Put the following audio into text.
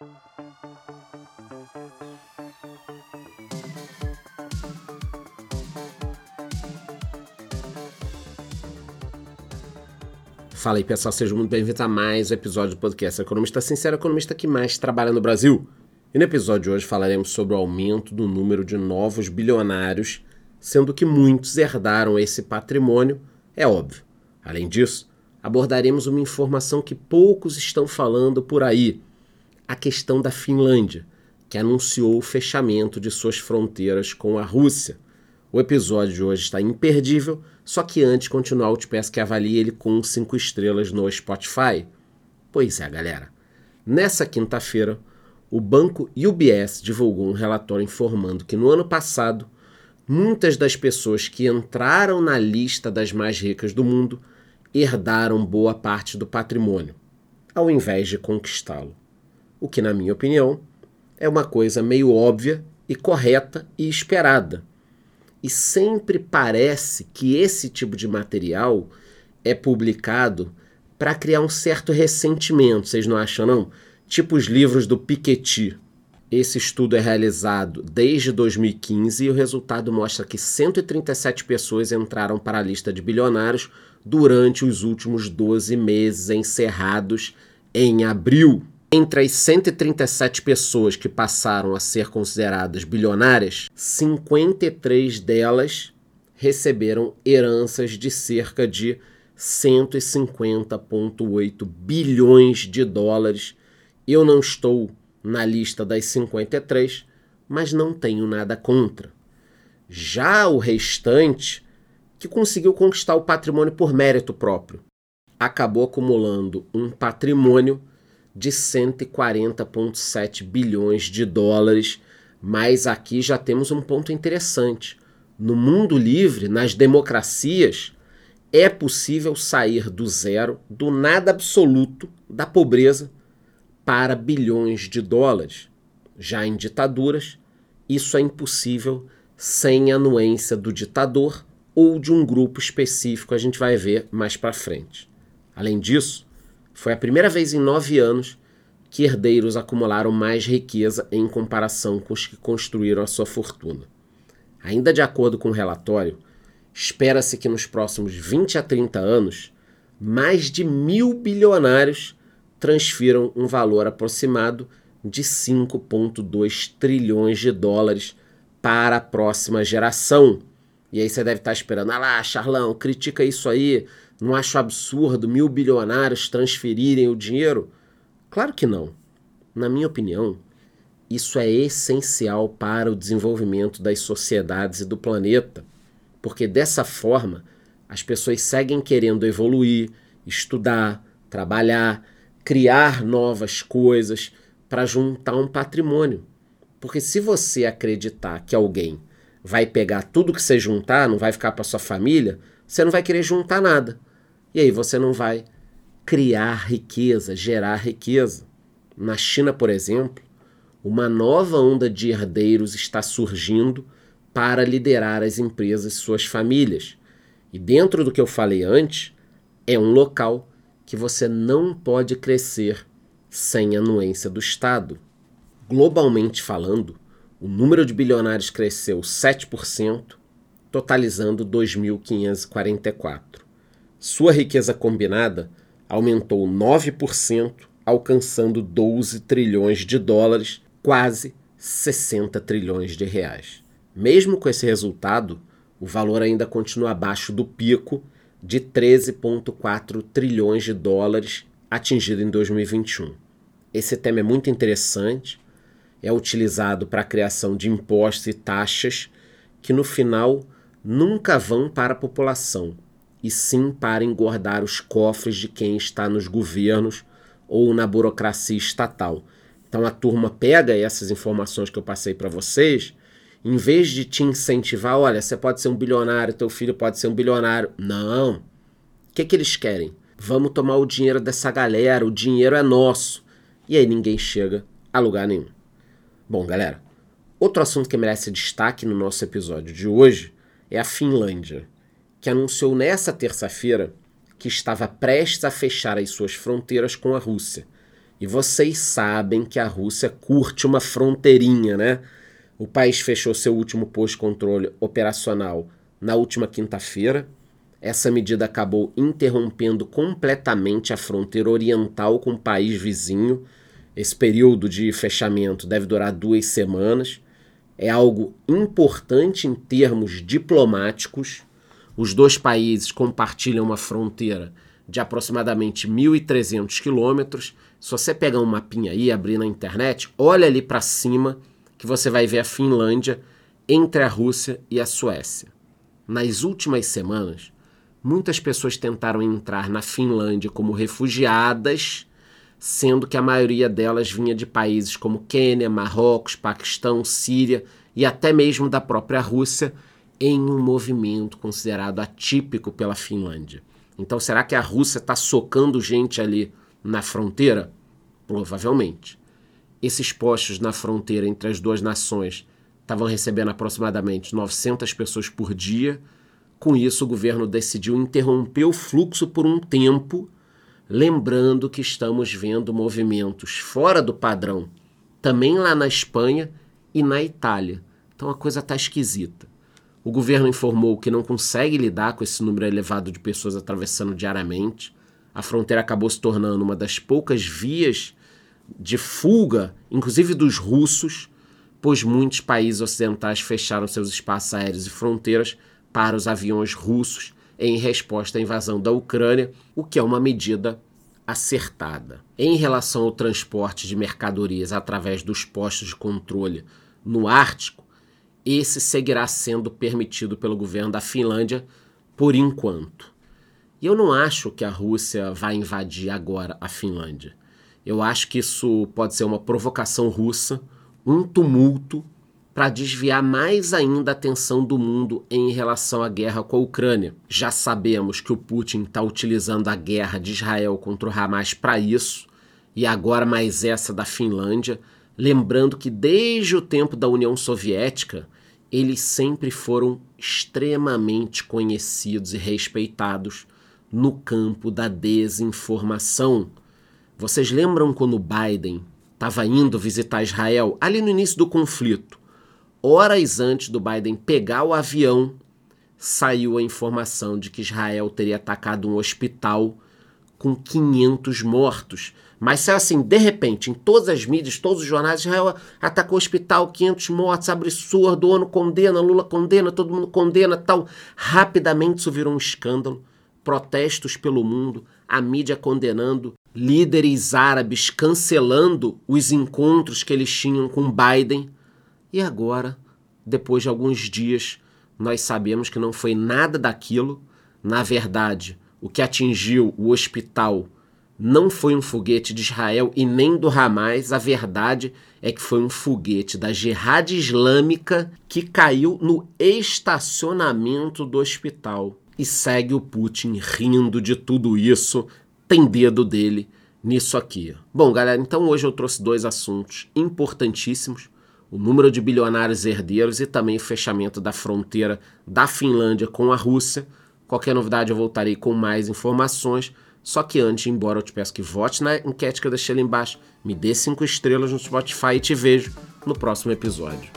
Fala aí pessoal, sejam muito bem-vindos a mais um episódio do podcast Economista Sincero, economista que mais trabalha no Brasil. E no episódio de hoje falaremos sobre o aumento do número de novos bilionários, sendo que muitos herdaram esse patrimônio, é óbvio. Além disso, abordaremos uma informação que poucos estão falando por aí: a questão da Finlândia, que anunciou o fechamento de suas fronteiras com a Rússia. O episódio de hoje está imperdível, só que antes de continuar, eu te peço que avalie ele com 5 estrelas no Spotify. Pois é, galera. Nessa quinta-feira, o banco UBS divulgou um relatório informando que no ano passado, muitas das pessoas que entraram na lista das mais ricas do mundo herdaram boa parte do patrimônio, ao invés de conquistá-lo. O que, na minha opinião, é uma coisa meio óbvia e correta e esperada e sempre parece que esse tipo de material é publicado para criar um certo ressentimento, vocês não acham não? Tipo os livros do Piketty. Esse estudo é realizado desde 2015 e o resultado mostra que 137 pessoas entraram para a lista de bilionários durante os últimos 12 meses encerrados em abril. Entre as 137 pessoas que passaram a ser consideradas bilionárias, 53 delas receberam heranças de cerca de 150,8 bilhões de dólares. Eu não estou na lista das 53, mas não tenho nada contra. Já o restante, que conseguiu conquistar o patrimônio por mérito próprio, acabou acumulando um patrimônio de 140,7 bilhões de dólares. Mas aqui já temos um ponto interessante. No mundo livre, nas democracias, é possível sair do zero, do nada absoluto, da pobreza, para bilhões de dólares. Já em ditaduras, isso é impossível sem anuência do ditador ou de um grupo específico, a gente vai ver mais para frente. Além disso, foi a primeira vez em nove anos que herdeiros acumularam mais riqueza em comparação com os que construíram a sua fortuna. Ainda de acordo com o relatório, espera-se que nos próximos 20 a 30 anos, mais de mil bilionários transfiram um valor aproximado de 5,2 trilhões de dólares para a próxima geração. E aí você deve estar esperando, ah lá, Charlão, critica isso aí, não acho absurdo mil bilionários transferirem o dinheiro? Claro que não. Na minha opinião, isso é essencial para o desenvolvimento das sociedades e do planeta, porque dessa forma as pessoas seguem querendo evoluir, estudar, trabalhar, criar novas coisas para juntar um patrimônio. Porque se você acreditar que alguém vai pegar tudo que você juntar, não vai ficar para sua família, você não vai querer juntar nada. E aí você não vai criar riqueza, gerar riqueza. Na China, por exemplo, uma nova onda de herdeiros está surgindo para liderar as empresas e suas famílias. E dentro do que eu falei antes, é um local que você não pode crescer sem anuência do Estado. Globalmente falando, o número de bilionários cresceu 7%, totalizando 2.544. Sua riqueza combinada aumentou 9%, alcançando 12 trilhões de dólares, quase 60 trilhões de reais. Mesmo com esse resultado, o valor ainda continua abaixo do pico de 13,4 trilhões de dólares atingido em 2021. Esse tema é muito interessante é utilizado para a criação de impostos e taxas que no final nunca vão para a população, e sim para engordar os cofres de quem está nos governos ou na burocracia estatal. Então a turma pega essas informações que eu passei para vocês, em vez de te incentivar, olha, você pode ser um bilionário, teu filho pode ser um bilionário. Não. O que, que eles querem? Vamos tomar o dinheiro dessa galera, o dinheiro é nosso. E aí ninguém chega a lugar nenhum. Bom, galera, outro assunto que merece destaque no nosso episódio de hoje é a Finlândia, que anunciou nessa terça-feira que estava prestes a fechar as suas fronteiras com a Rússia. E vocês sabem que a Rússia curte uma fronteirinha, né? O país fechou seu último posto de controle operacional na última quinta-feira. Essa medida acabou interrompendo completamente a fronteira oriental com o país vizinho. Esse período de fechamento deve durar duas semanas. É algo importante em termos diplomáticos. Os dois países compartilham uma fronteira de aproximadamente 1.300 quilômetros. Se você pegar um mapinha aí abrir na internet, olha ali para cima que você vai ver a Finlândia entre a Rússia e a Suécia. Nas últimas semanas, muitas pessoas tentaram entrar na Finlândia como refugiadas, sendo que a maioria delas vinha de países como Quênia, Marrocos, Paquistão, Síria e até mesmo da própria Rússia, em um movimento considerado atípico pela Finlândia. Então, será que a Rússia está socando gente ali na fronteira? Provavelmente. Esses postos na fronteira entre as duas nações estavam recebendo aproximadamente 900 pessoas por dia. Com isso, o governo decidiu interromper o fluxo por um tempo, lembrando que estamos vendo movimentos fora do padrão, também lá na Espanha e na Itália. Então a coisa está esquisita. O governo informou que não consegue lidar com esse número elevado de pessoas atravessando diariamente. A fronteira acabou se tornando uma das poucas vias de fuga, inclusive dos russos, pois muitos países ocidentais fecharam seus espaços aéreos e fronteiras para os aviões russos em resposta à invasão da Ucrânia, o que é uma medida acertada. Em relação ao transporte de mercadorias através dos postos de controle no Ártico, esse seguirá sendo permitido pelo governo da Finlândia por enquanto. E eu não acho que a Rússia vai invadir agora a Finlândia. Eu acho que isso pode ser uma provocação russa, um tumulto para desviar mais ainda a atenção do mundo em relação à guerra com a Ucrânia. Já sabemos que o Putin está utilizando a guerra de Israel contra o Hamas para isso, e agora mais essa da Finlândia. Lembrando que desde o tempo da União Soviética, eles sempre foram extremamente conhecidos e respeitados no campo da desinformação. Vocês lembram quando Biden estava indo visitar Israel ali no início do conflito? Horas antes do Biden pegar o avião, saiu a informação de que Israel teria atacado um hospital com 500 mortos. Mas saiu assim, de repente, em todas as mídias, todos os jornais, Israel atacou o hospital, 500 mortos, absurdo, ONU condena, Lula condena, todo mundo condena, tal. Rapidamente isso virou um escândalo, protestos pelo mundo, a mídia condenando, líderes árabes cancelando os encontros que eles tinham com Biden. E agora, depois de alguns dias, nós sabemos que não foi nada daquilo. Na verdade, o que atingiu o hospital não foi um foguete de Israel e nem do Hamas. A verdade é que foi um foguete da Jihad Islâmica que caiu no estacionamento do hospital. E segue o Putin rindo de tudo isso, tem dedo dele nisso aqui. Bom, galera, então hoje eu trouxe dois assuntos importantíssimos: o número de bilionários herdeiros e também o fechamento da fronteira da Finlândia com a Rússia. Qualquer novidade eu voltarei com mais informações. Só que antes, embora eu te peço que vote na enquete que eu deixei ali embaixo, me dê cinco estrelas no Spotify e te vejo no próximo episódio.